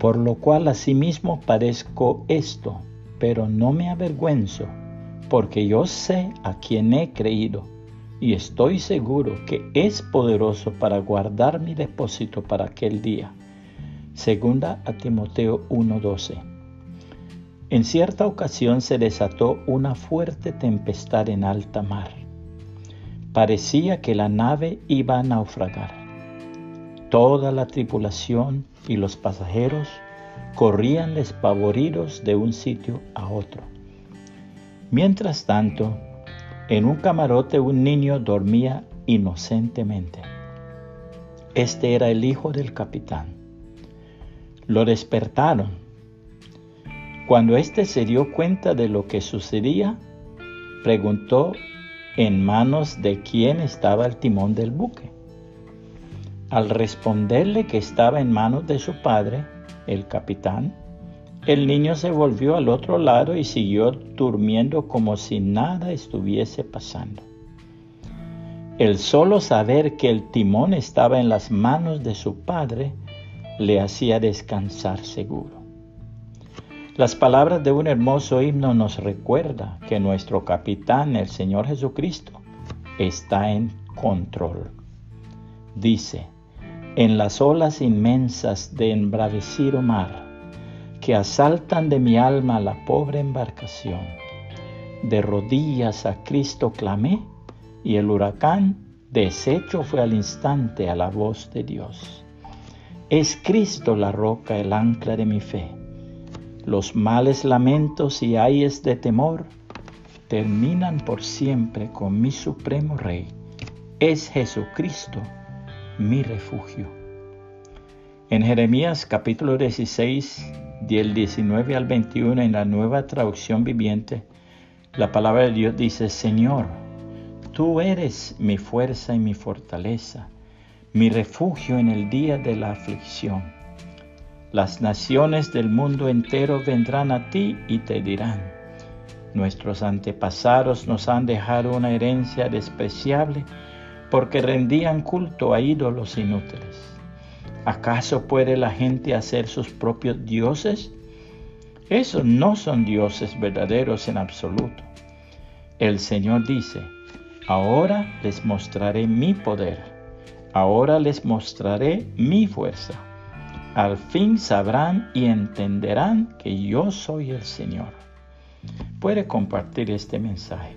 Por lo cual asimismo padezco esto, pero no me avergüenzo, porque yo sé a quien he creído y estoy seguro que es poderoso para guardar mi depósito para aquel día. Segunda a Timoteo 1:12. En cierta ocasión se desató una fuerte tempestad en alta mar. Parecía que la nave iba a naufragar. Toda la tripulación y los pasajeros corrían despavoridos de un sitio a otro. Mientras tanto, en un camarote un niño dormía inocentemente. Este era el hijo del capitán. Lo despertaron. Cuando éste se dio cuenta de lo que sucedía, preguntó en manos de quién estaba el timón del buque. Al responderle que estaba en manos de su padre, el capitán, el niño se volvió al otro lado y siguió durmiendo como si nada estuviese pasando. El solo saber que el timón estaba en las manos de su padre le hacía descansar seguro. Las palabras de un hermoso himno nos recuerda que nuestro capitán, el Señor Jesucristo, está en control. Dice, en las olas inmensas de embravecido mar, que asaltan de mi alma la pobre embarcación. De rodillas a Cristo clamé y el huracán deshecho fue al instante a la voz de Dios. Es Cristo la roca, el ancla de mi fe. Los males lamentos y ayes de temor terminan por siempre con mi supremo Rey. Es Jesucristo mi refugio. En Jeremías capítulo 16 del 19 al 21 en la nueva traducción viviente, la palabra de Dios dice, Señor, tú eres mi fuerza y mi fortaleza, mi refugio en el día de la aflicción. Las naciones del mundo entero vendrán a ti y te dirán, nuestros antepasados nos han dejado una herencia despreciable porque rendían culto a ídolos inútiles. ¿Acaso puede la gente hacer sus propios dioses? Esos no son dioses verdaderos en absoluto. El Señor dice, ahora les mostraré mi poder, ahora les mostraré mi fuerza. Al fin sabrán y entenderán que yo soy el Señor. Puede compartir este mensaje